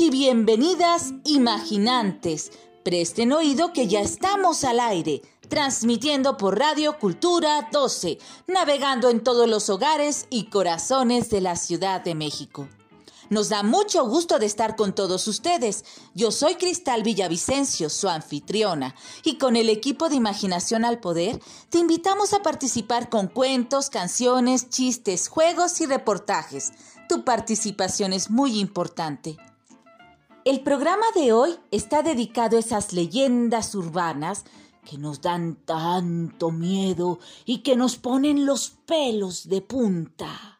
Y bienvenidas imaginantes. Presten oído que ya estamos al aire, transmitiendo por Radio Cultura 12, navegando en todos los hogares y corazones de la Ciudad de México. Nos da mucho gusto de estar con todos ustedes. Yo soy Cristal Villavicencio, su anfitriona, y con el equipo de Imaginación al Poder te invitamos a participar con cuentos, canciones, chistes, juegos y reportajes. Tu participación es muy importante. El programa de hoy está dedicado a esas leyendas urbanas que nos dan tanto miedo y que nos ponen los pelos de punta.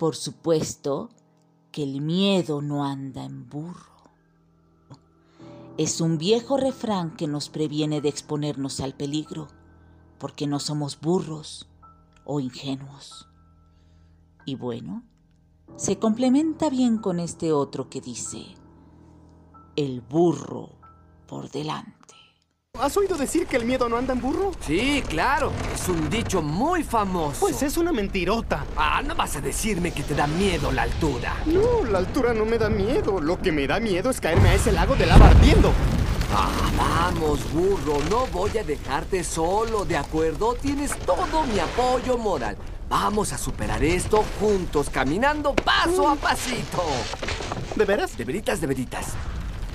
Por supuesto que el miedo no anda en burro. Es un viejo refrán que nos previene de exponernos al peligro, porque no somos burros o ingenuos. Y bueno, se complementa bien con este otro que dice, el burro por delante. ¿Has oído decir que el miedo no anda en burro? Sí, claro. Es un dicho muy famoso. Pues es una mentirota. Ah, no vas a decirme que te da miedo la altura. No, la altura no me da miedo. Lo que me da miedo es caerme a ese lago de lava ardiendo. Ah, vamos, burro. No voy a dejarte solo, ¿de acuerdo? Tienes todo mi apoyo moral. Vamos a superar esto juntos, caminando paso a pasito. ¿De veras? De veritas, de veritas.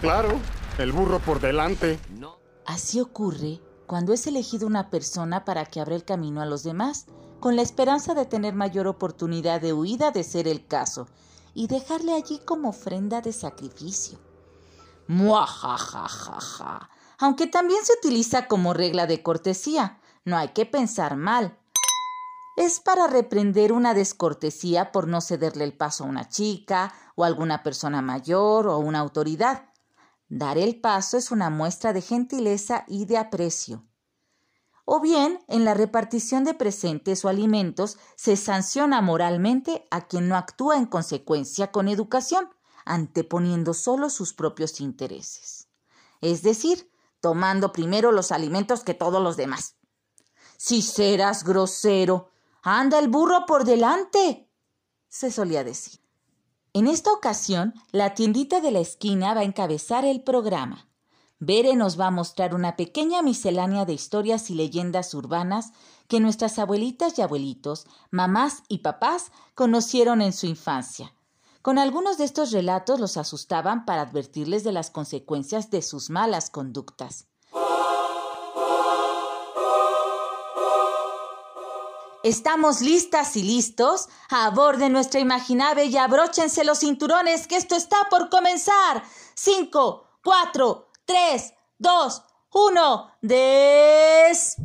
Claro, el burro por delante. No. Así ocurre cuando es elegido una persona para que abra el camino a los demás, con la esperanza de tener mayor oportunidad de huida de ser el caso, y dejarle allí como ofrenda de sacrificio. Muajajajaja. Aunque también se utiliza como regla de cortesía, no hay que pensar mal. Es para reprender una descortesía por no cederle el paso a una chica o a alguna persona mayor o una autoridad. Dar el paso es una muestra de gentileza y de aprecio. O bien, en la repartición de presentes o alimentos se sanciona moralmente a quien no actúa en consecuencia con educación, anteponiendo solo sus propios intereses. Es decir, tomando primero los alimentos que todos los demás. Si serás grosero, anda el burro por delante, se solía decir. En esta ocasión, la tiendita de la esquina va a encabezar el programa. Bere nos va a mostrar una pequeña miscelánea de historias y leyendas urbanas que nuestras abuelitas y abuelitos, mamás y papás conocieron en su infancia. Con algunos de estos relatos los asustaban para advertirles de las consecuencias de sus malas conductas. Estamos listas y listos. Aborden nuestra imaginave y abróchense los cinturones que esto está por comenzar. 5, 4, 3, 2, 1. ¡Despegamos!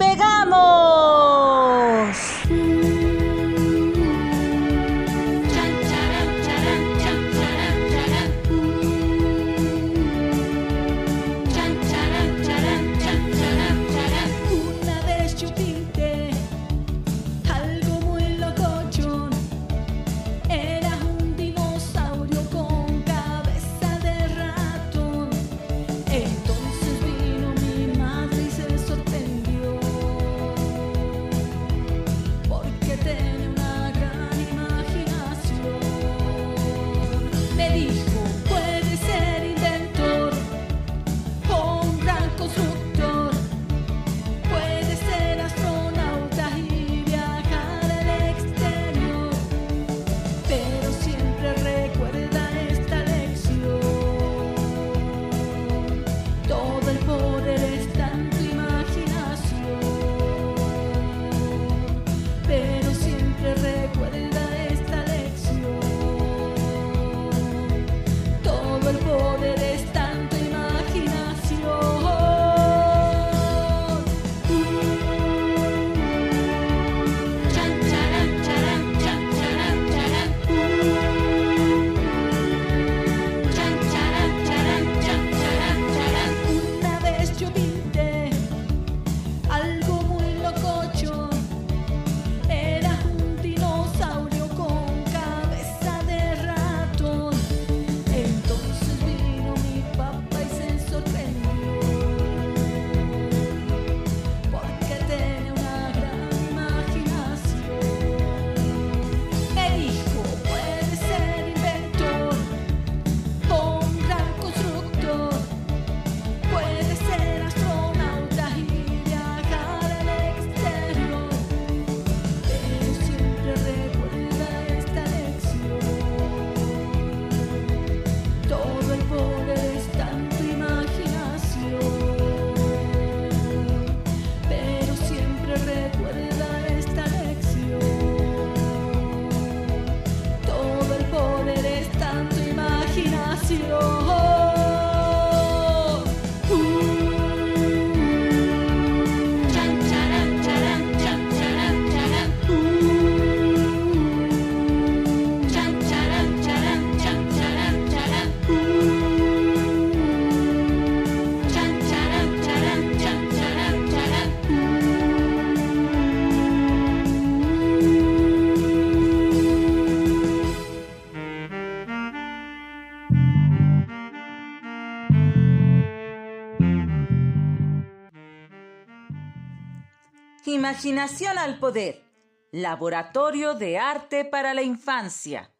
Imaginación al poder. Laboratorio de Arte para la Infancia.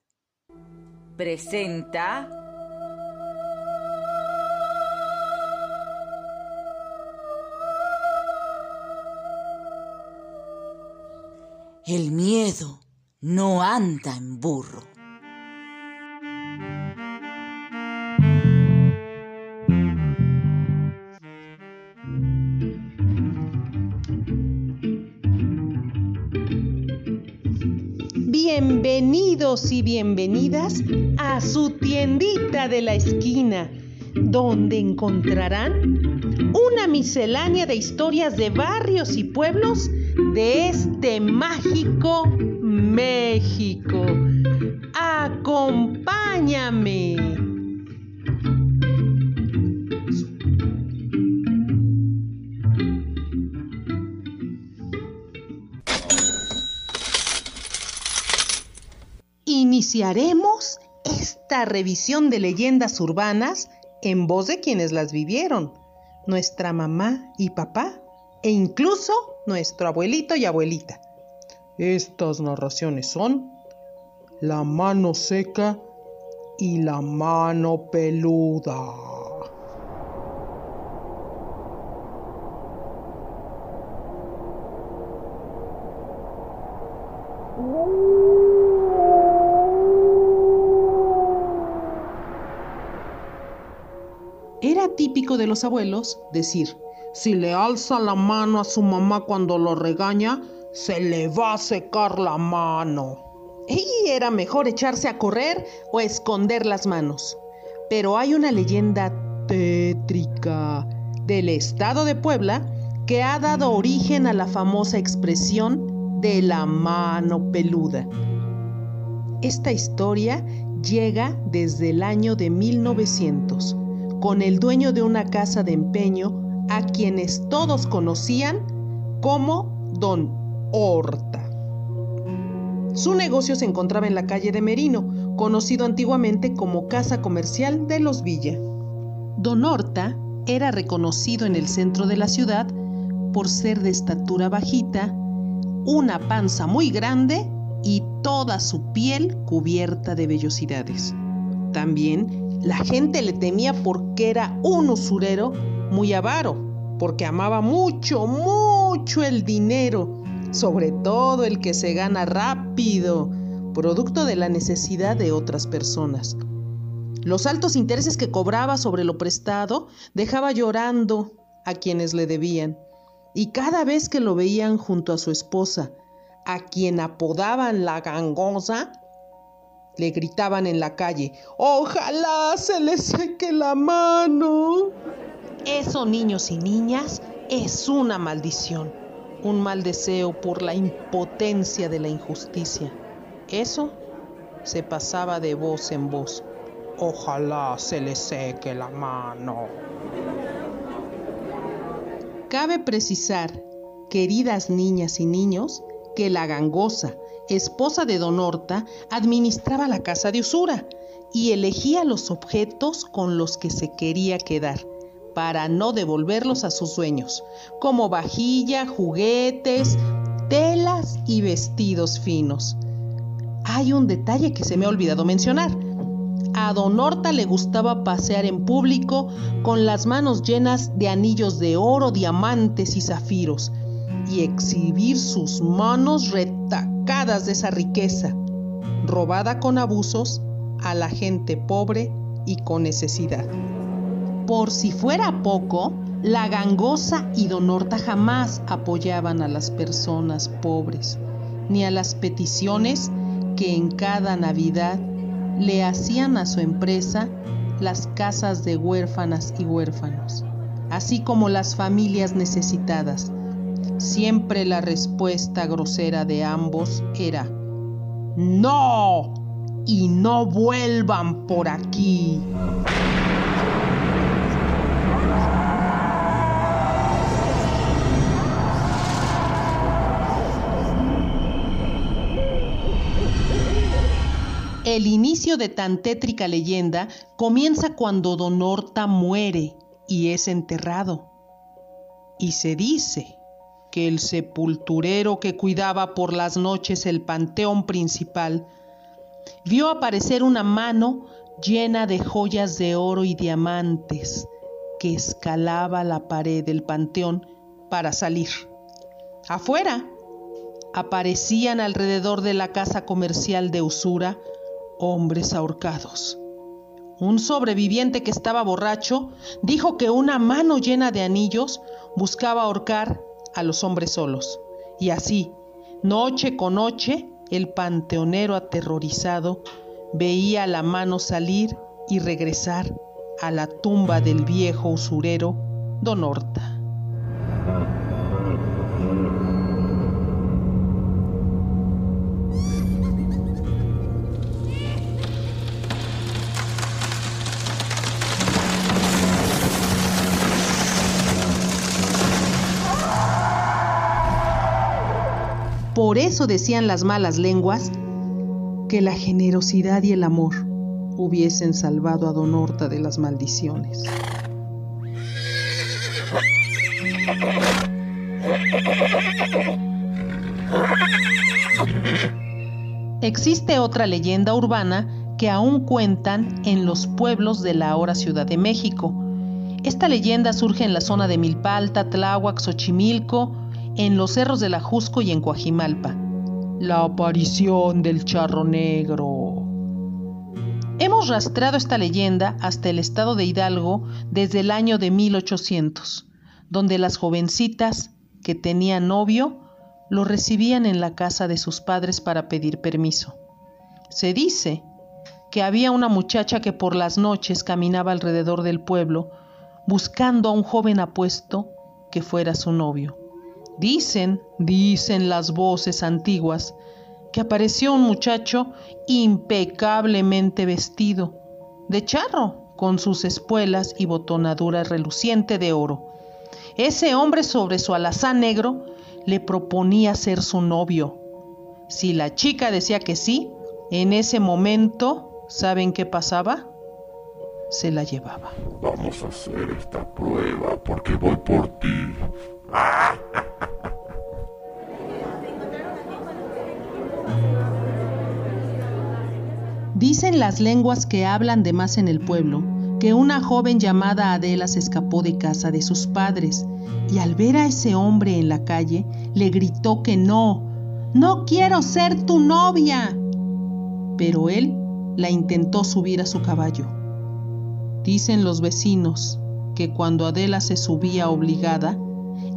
Presenta El miedo no anda en burro. Bienvenidos y bienvenidas a su tiendita de la esquina, donde encontrarán una miscelánea de historias de barrios y pueblos de este mágico México. Acompáñame. Iniciaremos esta revisión de leyendas urbanas en voz de quienes las vivieron, nuestra mamá y papá, e incluso nuestro abuelito y abuelita. Estas narraciones son La mano seca y La mano peluda. Típico de los abuelos decir, si le alza la mano a su mamá cuando lo regaña, se le va a secar la mano. Y era mejor echarse a correr o esconder las manos. Pero hay una leyenda tétrica del estado de Puebla que ha dado origen a la famosa expresión de la mano peluda. Esta historia llega desde el año de 1900, con el dueño de una casa de empeño a quienes todos conocían como Don Horta. Su negocio se encontraba en la calle de Merino, conocido antiguamente como Casa Comercial de los Villa. Don Horta era reconocido en el centro de la ciudad por ser de estatura bajita, una panza muy grande y toda su piel cubierta de vellosidades. También la gente le temía porque era un usurero muy avaro, porque amaba mucho, mucho el dinero, sobre todo el que se gana rápido, producto de la necesidad de otras personas. Los altos intereses que cobraba sobre lo prestado dejaba llorando a quienes le debían, y cada vez que lo veían junto a su esposa, a quien apodaban la gangosa, le gritaban en la calle, ojalá se le seque la mano. Eso, niños y niñas, es una maldición, un mal deseo por la impotencia de la injusticia. Eso se pasaba de voz en voz. Ojalá se le seque la mano. Cabe precisar, queridas niñas y niños, que la gangosa, esposa de Don Horta, administraba la casa de usura y elegía los objetos con los que se quería quedar para no devolverlos a sus dueños, como vajilla, juguetes, telas y vestidos finos. Hay un detalle que se me ha olvidado mencionar. A Don Horta le gustaba pasear en público con las manos llenas de anillos de oro, diamantes y zafiros, y exhibir sus manos retacadas de esa riqueza, robada con abusos a la gente pobre y con necesidad. Por si fuera poco, la gangosa y Don Horta jamás apoyaban a las personas pobres, ni a las peticiones que en cada Navidad le hacían a su empresa las casas de huérfanas y huérfanos, así como las familias necesitadas. Siempre la respuesta grosera de ambos era, no, y no vuelvan por aquí. El inicio de tan tétrica leyenda comienza cuando Don Horta muere y es enterrado. Y se dice que el sepulturero que cuidaba por las noches el panteón principal vio aparecer una mano llena de joyas de oro y diamantes que escalaba la pared del panteón para salir. Afuera aparecían alrededor de la casa comercial de usura hombres ahorcados. Un sobreviviente que estaba borracho dijo que una mano llena de anillos buscaba ahorcar a los hombres solos. Y así, noche con noche, el panteonero aterrorizado veía la mano salir y regresar a la tumba del viejo usurero Don Horta. Por eso decían las malas lenguas que la generosidad y el amor hubiesen salvado a Don Horta de las maldiciones. Existe otra leyenda urbana que aún cuentan en los pueblos de la ahora Ciudad de México. Esta leyenda surge en la zona de Milpalta, Tláhuac, Xochimilco, en los cerros de la Jusco y en Coajimalpa. La aparición del charro negro. Hemos rastreado esta leyenda hasta el estado de Hidalgo desde el año de 1800, donde las jovencitas que tenían novio lo recibían en la casa de sus padres para pedir permiso. Se dice que había una muchacha que por las noches caminaba alrededor del pueblo buscando a un joven apuesto que fuera su novio. Dicen, dicen las voces antiguas, que apareció un muchacho impecablemente vestido, de charro, con sus espuelas y botonadura reluciente de oro. Ese hombre sobre su alazán negro le proponía ser su novio. Si la chica decía que sí, en ese momento, ¿saben qué pasaba? Se la llevaba. Vamos a hacer esta prueba porque voy por ti. Dicen las lenguas que hablan de más en el pueblo que una joven llamada Adela se escapó de casa de sus padres y al ver a ese hombre en la calle le gritó que no, no quiero ser tu novia. Pero él la intentó subir a su caballo. Dicen los vecinos que cuando Adela se subía obligada,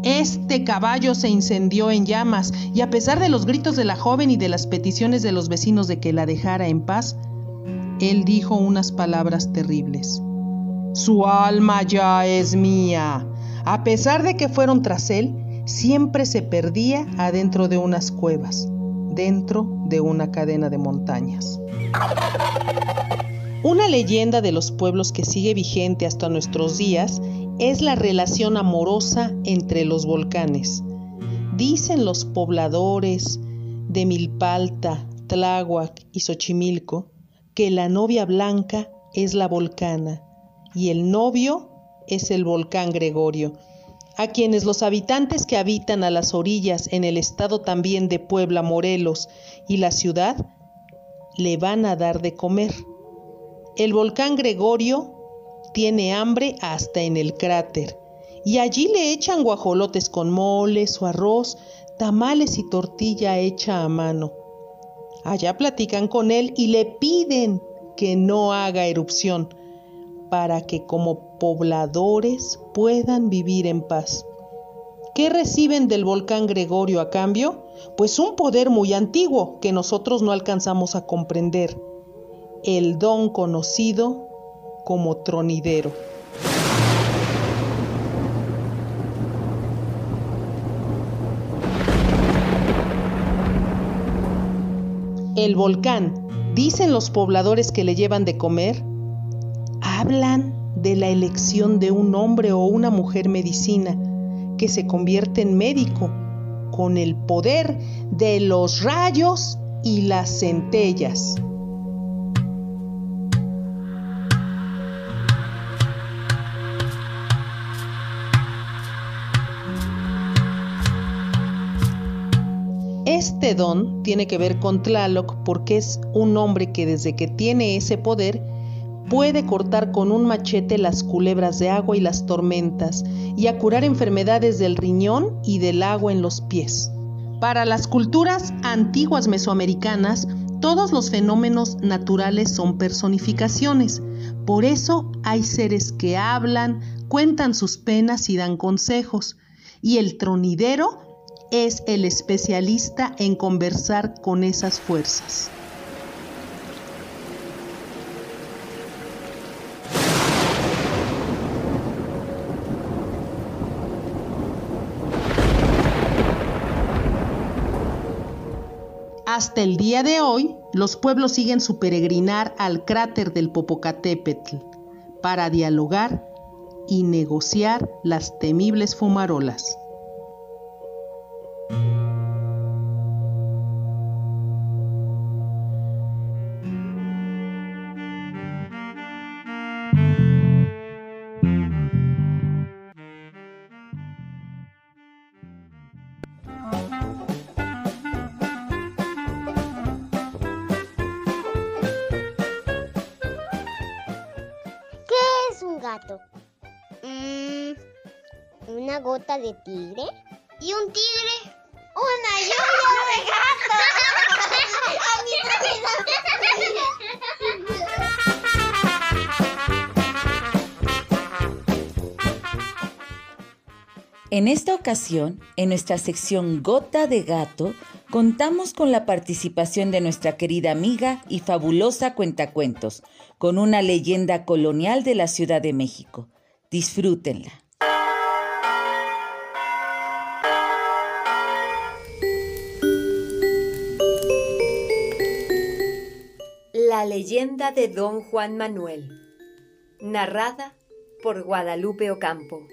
este caballo se incendió en llamas y a pesar de los gritos de la joven y de las peticiones de los vecinos de que la dejara en paz, él dijo unas palabras terribles. Su alma ya es mía. A pesar de que fueron tras él, siempre se perdía adentro de unas cuevas, dentro de una cadena de montañas. Una leyenda de los pueblos que sigue vigente hasta nuestros días es la relación amorosa entre los volcanes. Dicen los pobladores de Milpalta, Tláhuac y Xochimilco que la novia blanca es la volcana y el novio es el volcán Gregorio, a quienes los habitantes que habitan a las orillas en el estado también de Puebla, Morelos y la ciudad, le van a dar de comer. El volcán Gregorio tiene hambre hasta en el cráter y allí le echan guajolotes con moles o arroz, tamales y tortilla hecha a mano. Allá platican con él y le piden que no haga erupción para que como pobladores puedan vivir en paz. ¿Qué reciben del volcán Gregorio a cambio? Pues un poder muy antiguo que nosotros no alcanzamos a comprender, el don conocido como tronidero. El volcán, dicen los pobladores que le llevan de comer, hablan de la elección de un hombre o una mujer medicina que se convierte en médico con el poder de los rayos y las centellas. Este don tiene que ver con Tlaloc porque es un hombre que desde que tiene ese poder puede cortar con un machete las culebras de agua y las tormentas y a curar enfermedades del riñón y del agua en los pies. Para las culturas antiguas mesoamericanas, todos los fenómenos naturales son personificaciones. Por eso hay seres que hablan, cuentan sus penas y dan consejos. Y el tronidero es el especialista en conversar con esas fuerzas. Hasta el día de hoy, los pueblos siguen su peregrinar al cráter del Popocatépetl para dialogar y negociar las temibles fumarolas. De tigre. ¿Y un tigre? Una lluvia de gato. A mí En esta ocasión, en nuestra sección Gota de Gato, contamos con la participación de nuestra querida amiga y fabulosa cuentacuentos, con una leyenda colonial de la Ciudad de México. Disfrútenla. La leyenda de Don Juan Manuel, narrada por Guadalupe Ocampo.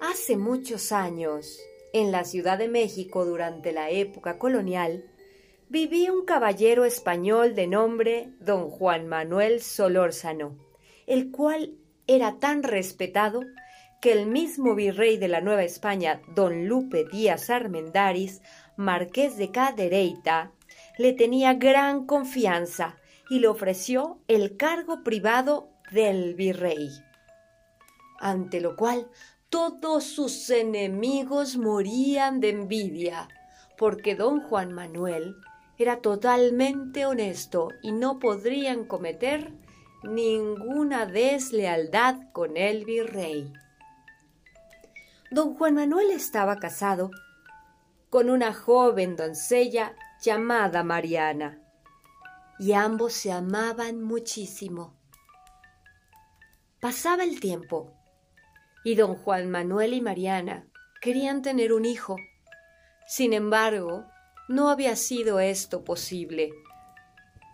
Hace muchos años, en la Ciudad de México durante la época colonial, vivía un caballero español de nombre Don Juan Manuel Solórzano, el cual era tan respetado que el mismo virrey de la Nueva España, Don Lupe Díaz Armendáriz, marqués de Cadereyta, le tenía gran confianza y le ofreció el cargo privado del virrey. Ante lo cual todos sus enemigos morían de envidia, porque don Juan Manuel era totalmente honesto y no podrían cometer ninguna deslealdad con el virrey. Don Juan Manuel estaba casado con una joven doncella llamada Mariana, y ambos se amaban muchísimo. Pasaba el tiempo, y don Juan Manuel y Mariana querían tener un hijo. Sin embargo, no había sido esto posible.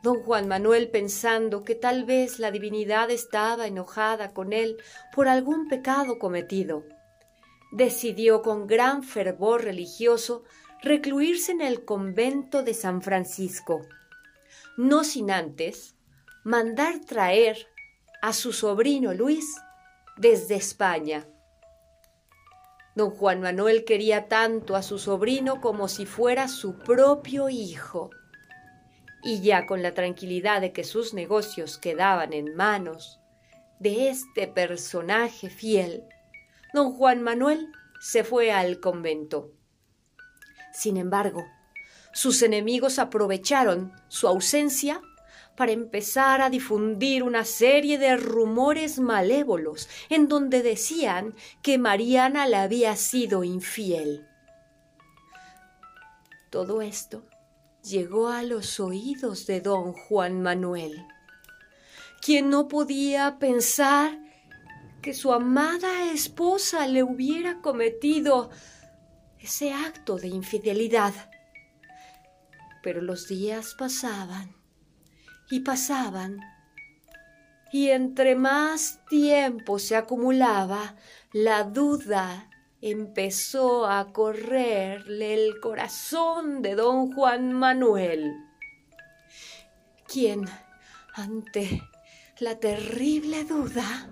Don Juan Manuel pensando que tal vez la divinidad estaba enojada con él por algún pecado cometido, decidió con gran fervor religioso recluirse en el convento de San Francisco, no sin antes mandar traer a su sobrino Luis desde España. Don Juan Manuel quería tanto a su sobrino como si fuera su propio hijo. Y ya con la tranquilidad de que sus negocios quedaban en manos de este personaje fiel, don Juan Manuel se fue al convento. Sin embargo, sus enemigos aprovecharon su ausencia para empezar a difundir una serie de rumores malévolos en donde decían que Mariana le había sido infiel. Todo esto llegó a los oídos de don Juan Manuel, quien no podía pensar que su amada esposa le hubiera cometido ese acto de infidelidad. Pero los días pasaban y pasaban, y entre más tiempo se acumulaba, la duda empezó a correrle el corazón de don Juan Manuel, quien, ante la terrible duda,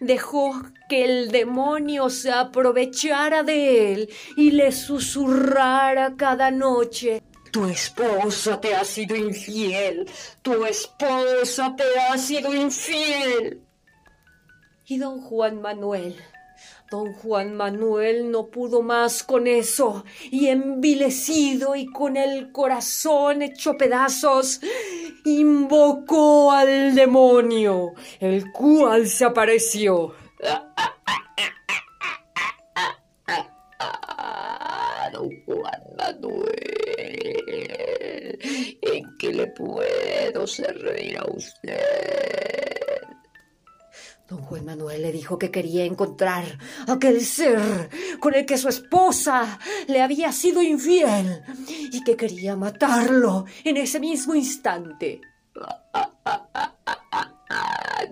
Dejó que el demonio se aprovechara de él y le susurrara cada noche. Tu esposa te ha sido infiel. Tu esposa te ha sido infiel. Y don Juan Manuel Don Juan Manuel no pudo más con eso, y envilecido y con el corazón hecho pedazos, invocó al demonio, el cual se apareció. Don Juan Manuel, ¿en qué le puedo servir a usted? Don Juan Manuel le dijo que quería encontrar aquel ser con el que su esposa le había sido infiel y que quería matarlo en ese mismo instante.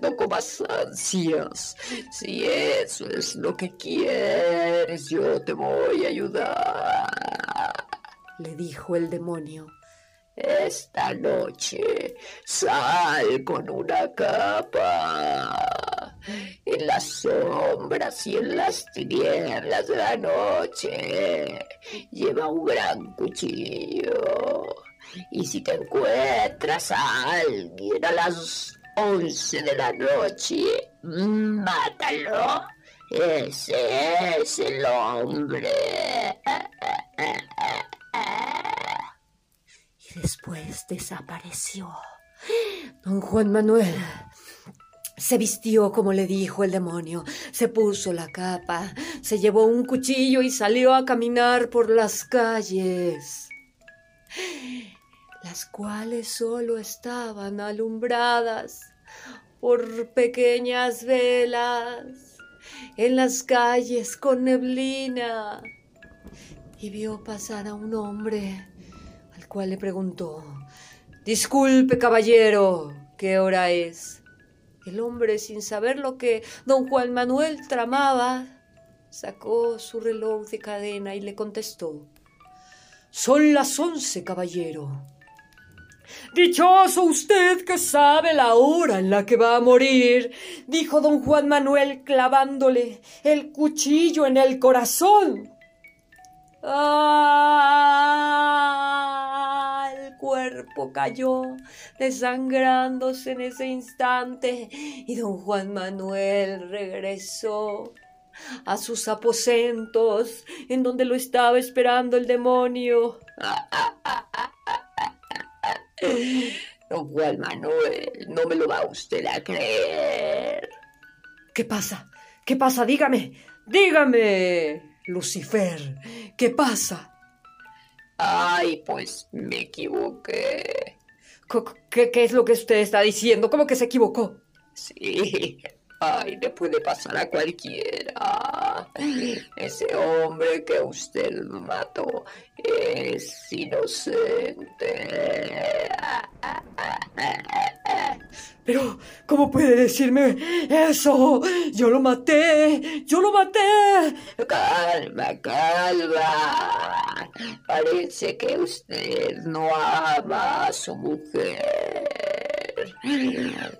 No comas ansias. Si eso es lo que quieres, yo te voy a ayudar. Le dijo el demonio. Esta noche sal con una capa. En las sombras y en las tinieblas de la noche lleva un gran cuchillo. Y si te encuentras a alguien a las once de la noche, mátalo. Ese es el hombre. Y después desapareció. Don Juan Manuel se vistió como le dijo el demonio, se puso la capa, se llevó un cuchillo y salió a caminar por las calles, las cuales solo estaban alumbradas por pequeñas velas en las calles con neblina. Y vio pasar a un hombre al cual le preguntó, Disculpe, caballero, ¿qué hora es? El hombre, sin saber lo que don Juan Manuel tramaba, sacó su reloj de cadena y le contestó, Son las once, caballero. Dichoso usted que sabe la hora en la que va a morir, dijo don Juan Manuel clavándole el cuchillo en el corazón. ¡Ah! Cuerpo cayó, desangrándose en ese instante, y don Juan Manuel regresó a sus aposentos, en donde lo estaba esperando el demonio. Don Juan Manuel, no me lo va usted a creer. ¿Qué pasa? ¿Qué pasa? Dígame, dígame, Lucifer, ¿qué pasa? Ay, pues me equivoqué. ¿Qué, ¿Qué, es lo que usted está diciendo? ¿Cómo que se equivocó? Sí, ay, le puede pasar a cualquiera. Ese hombre que usted mató es inocente. Pero, ¿cómo puede decirme eso? Yo lo maté, yo lo maté. Calma, calma. Parece que usted no ama a su mujer.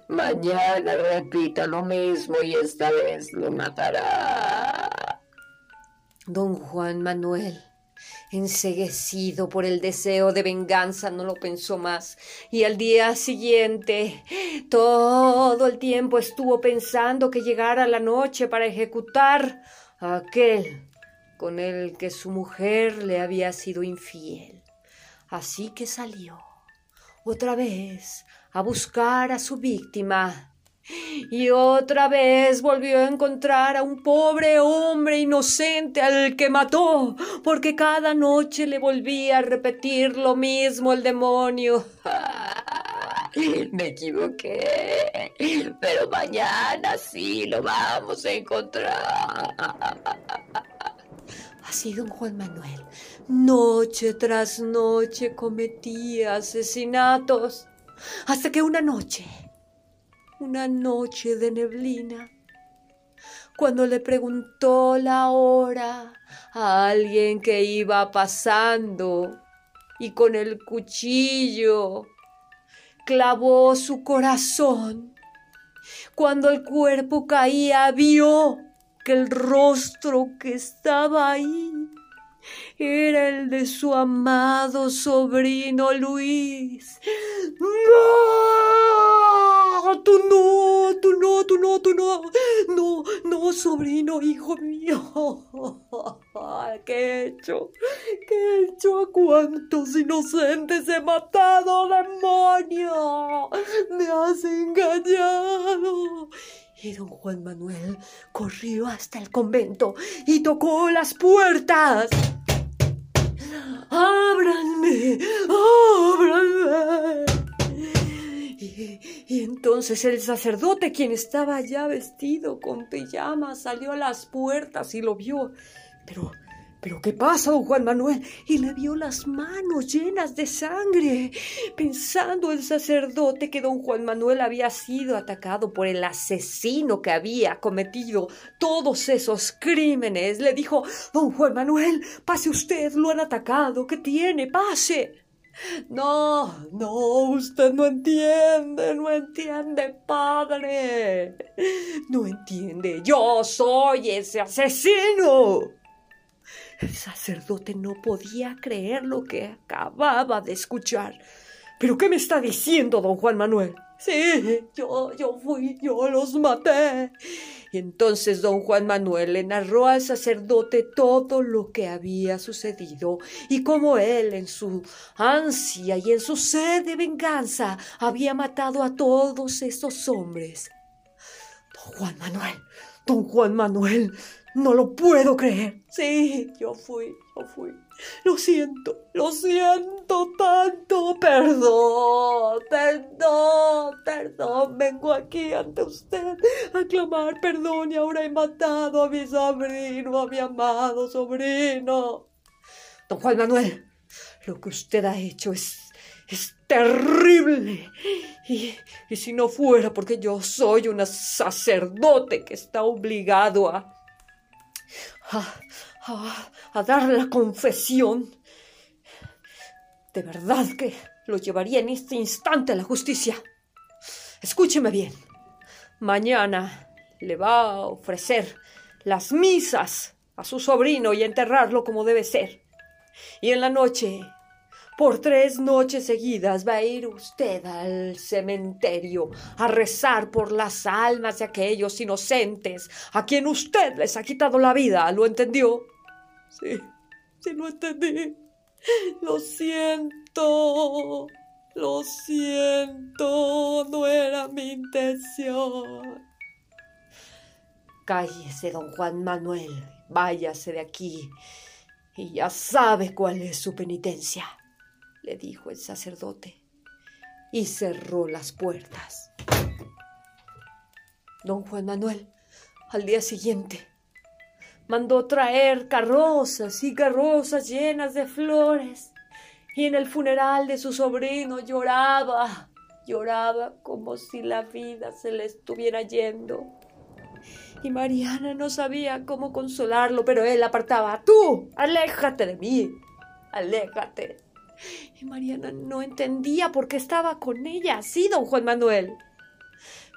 Mañana repita lo mismo y esta vez lo matará. Don Juan Manuel enseguecido por el deseo de venganza, no lo pensó más. Y al día siguiente, todo el tiempo estuvo pensando que llegara la noche para ejecutar a aquel con el que su mujer le había sido infiel. Así que salió otra vez a buscar a su víctima y otra vez volvió a encontrar a un pobre hombre inocente al que mató, porque cada noche le volvía a repetir lo mismo el demonio. Me equivoqué, pero mañana sí lo vamos a encontrar. Así don Juan Manuel, noche tras noche cometía asesinatos, hasta que una noche una noche de neblina, cuando le preguntó la hora a alguien que iba pasando y con el cuchillo clavó su corazón Cuando el cuerpo caía, vio que el rostro que estaba ahí era el de su amado sobrino Luis. ¡No! ¡Tú no! ¡Tú no! ¡Tú no! ¡Tú no! ¡No! ¡No, sobrino, hijo mío! ¿Qué he hecho? ¿Qué he hecho? ¿A cuántos inocentes he matado, demonio? ¡Me has engañado! Y don Juan Manuel corrió hasta el convento y tocó las puertas. ¡Ábranme! ¡Ábranme! Y, entonces el sacerdote, quien estaba ya vestido con pijama, salió a las puertas y lo vio. Pero, pero ¿qué pasa, don Juan Manuel? Y le vio las manos llenas de sangre. Pensando el sacerdote que don Juan Manuel había sido atacado por el asesino que había cometido todos esos crímenes, le dijo, don Juan Manuel, pase usted, lo han atacado, ¿qué tiene? Pase. No, no, usted no entiende, no entiende, padre. No entiende, yo soy ese asesino. El sacerdote no podía creer lo que acababa de escuchar. ¿Pero qué me está diciendo, don Juan Manuel? Sí, yo, yo fui, yo los maté. Y entonces don Juan Manuel le narró al sacerdote todo lo que había sucedido y cómo él, en su ansia y en su sed de venganza, había matado a todos esos hombres. Don Juan Manuel, don Juan Manuel, no lo puedo creer. Sí, yo fui, yo fui. Lo siento, lo siento tanto. Perdón, perdón, perdón. Vengo aquí ante usted a clamar perdón y ahora he matado a mi sobrino, a mi amado sobrino. Don Juan Manuel, lo que usted ha hecho es es terrible. Y, y, si no fuera porque yo soy un sacerdote que está obligado a, a, a, dar la confesión, de verdad que lo llevaría en este instante a la justicia. Escúcheme bien. Mañana le va a ofrecer las misas a su sobrino y enterrarlo como debe ser. Y en la noche por tres noches seguidas va a ir usted al cementerio a rezar por las almas de aquellos inocentes a quien usted les ha quitado la vida. ¿Lo entendió? Sí, sí lo entendí. Lo siento. Lo siento. No era mi intención. Cállese, don Juan Manuel. Váyase de aquí. Y ya sabe cuál es su penitencia le dijo el sacerdote, y cerró las puertas. Don Juan Manuel, al día siguiente, mandó traer carrozas y carrozas llenas de flores, y en el funeral de su sobrino lloraba, lloraba como si la vida se le estuviera yendo. Y Mariana no sabía cómo consolarlo, pero él apartaba. Tú, aléjate de mí, aléjate. Y Mariana no entendía por qué estaba con ella así, don Juan Manuel.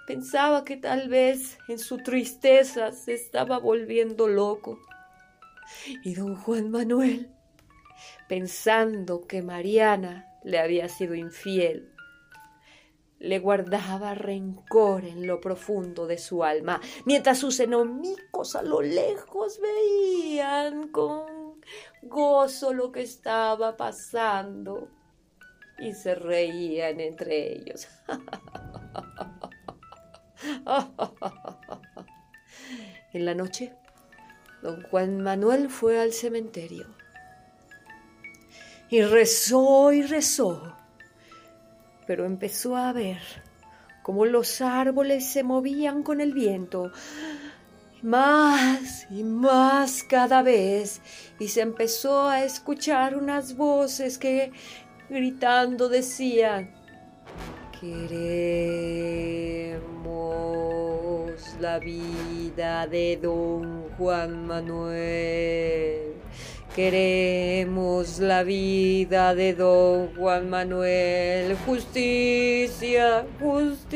Pensaba que tal vez en su tristeza se estaba volviendo loco. Y don Juan Manuel, pensando que Mariana le había sido infiel, le guardaba rencor en lo profundo de su alma, mientras sus enemigos a lo lejos veían con gozo lo que estaba pasando. Y se reían entre ellos. en la noche, don Juan Manuel fue al cementerio. Y rezó y rezó, pero empezó a ver cómo los árboles se movían con el viento más y más cada vez, y se empezó a escuchar unas voces que gritando decían, queremos la vida de don Juan Manuel, Queremos la vida de don Juan Manuel. Justicia, justicia.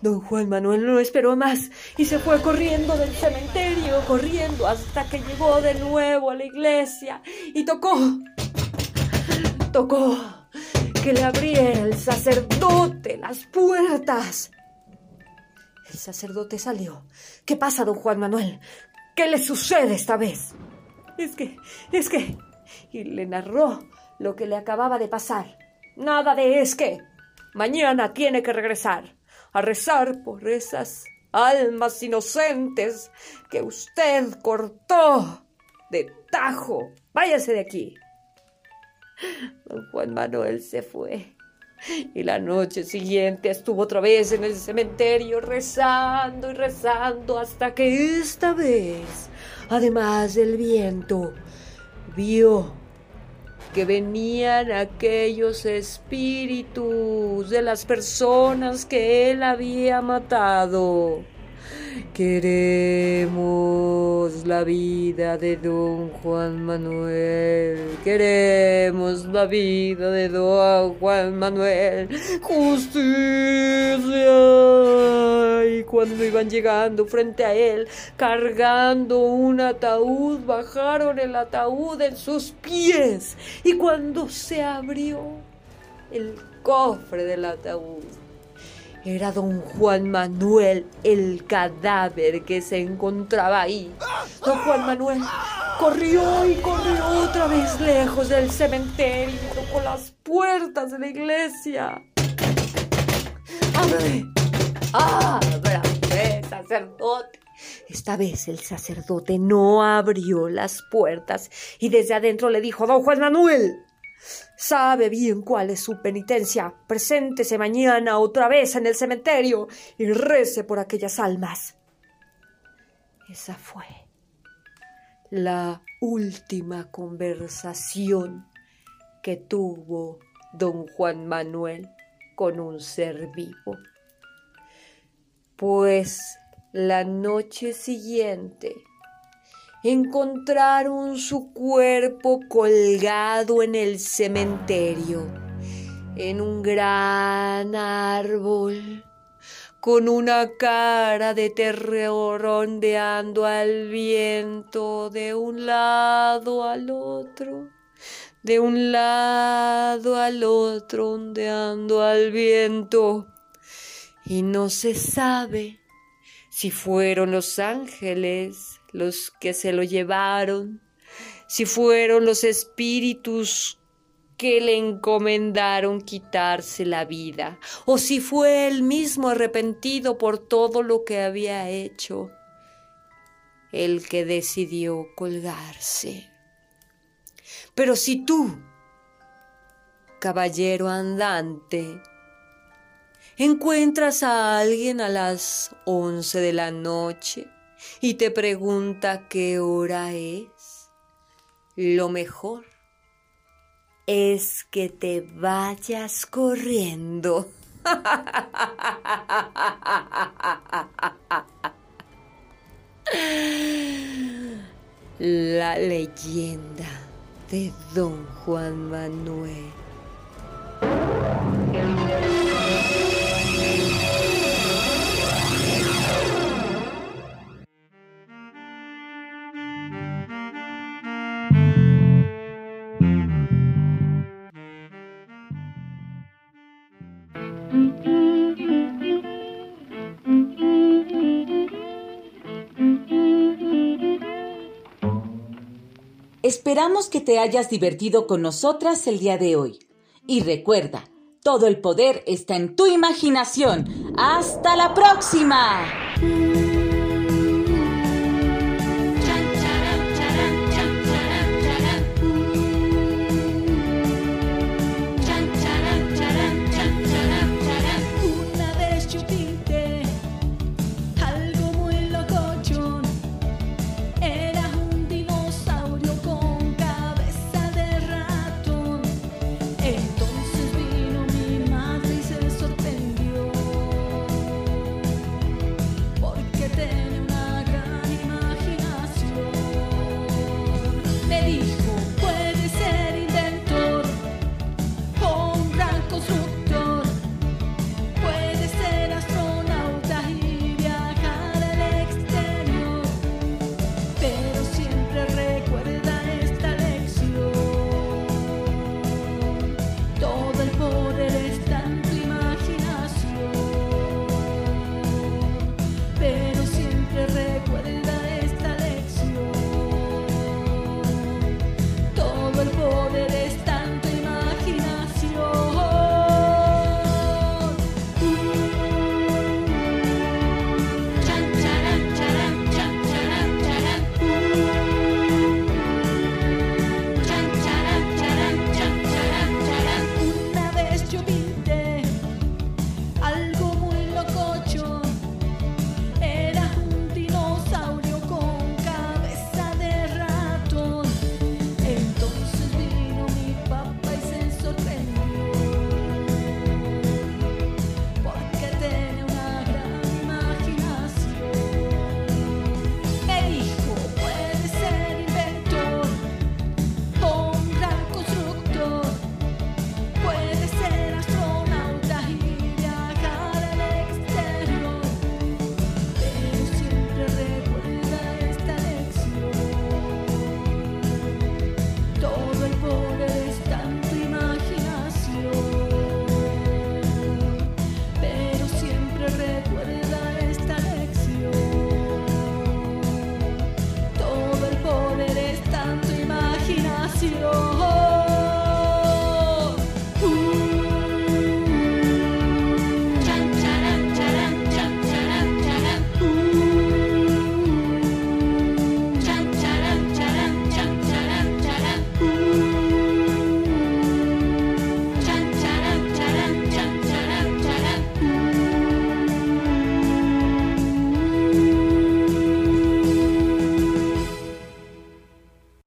Don Juan Manuel no esperó más y se fue corriendo del cementerio, corriendo hasta que llegó de nuevo a la iglesia y tocó, tocó que le abriera el sacerdote las puertas. El sacerdote salió. ¿Qué pasa, don Juan Manuel? ¿Qué le sucede esta vez? Es que, es que... Y le narró lo que le acababa de pasar. Nada de es que. Mañana tiene que regresar a rezar por esas almas inocentes que usted cortó de tajo. Váyase de aquí. Don Juan Manuel se fue. Y la noche siguiente estuvo otra vez en el cementerio rezando y rezando hasta que esta vez, además del viento, vio que venían aquellos espíritus de las personas que él había matado. Queremos la vida de don Juan Manuel. Queremos la vida de don Juan Manuel. Justicia. Y cuando iban llegando frente a él, cargando un ataúd, bajaron el ataúd en sus pies. Y cuando se abrió el cofre del ataúd, era don Juan Manuel, el cadáver que se encontraba ahí. Don Juan Manuel corrió y corrió otra vez lejos del cementerio, con las puertas de la iglesia. ¡Abre! ¡Ábrame, sacerdote! Esta vez el sacerdote no abrió las puertas y desde adentro le dijo, Don Juan Manuel, Sabe bien cuál es su penitencia. Preséntese mañana otra vez en el cementerio y rece por aquellas almas. Esa fue la última conversación que tuvo don Juan Manuel con un ser vivo. Pues la noche siguiente encontraron su cuerpo colgado en el cementerio, en un gran árbol, con una cara de terror ondeando al viento de un lado al otro, de un lado al otro ondeando al viento. Y no se sabe si fueron los ángeles los que se lo llevaron, si fueron los espíritus que le encomendaron quitarse la vida, o si fue él mismo arrepentido por todo lo que había hecho, el que decidió colgarse. Pero si tú, caballero andante, encuentras a alguien a las once de la noche, y te pregunta qué hora es, lo mejor es que te vayas corriendo. La leyenda de Don Juan Manuel. Esperamos que te hayas divertido con nosotras el día de hoy. Y recuerda, todo el poder está en tu imaginación. ¡Hasta la próxima!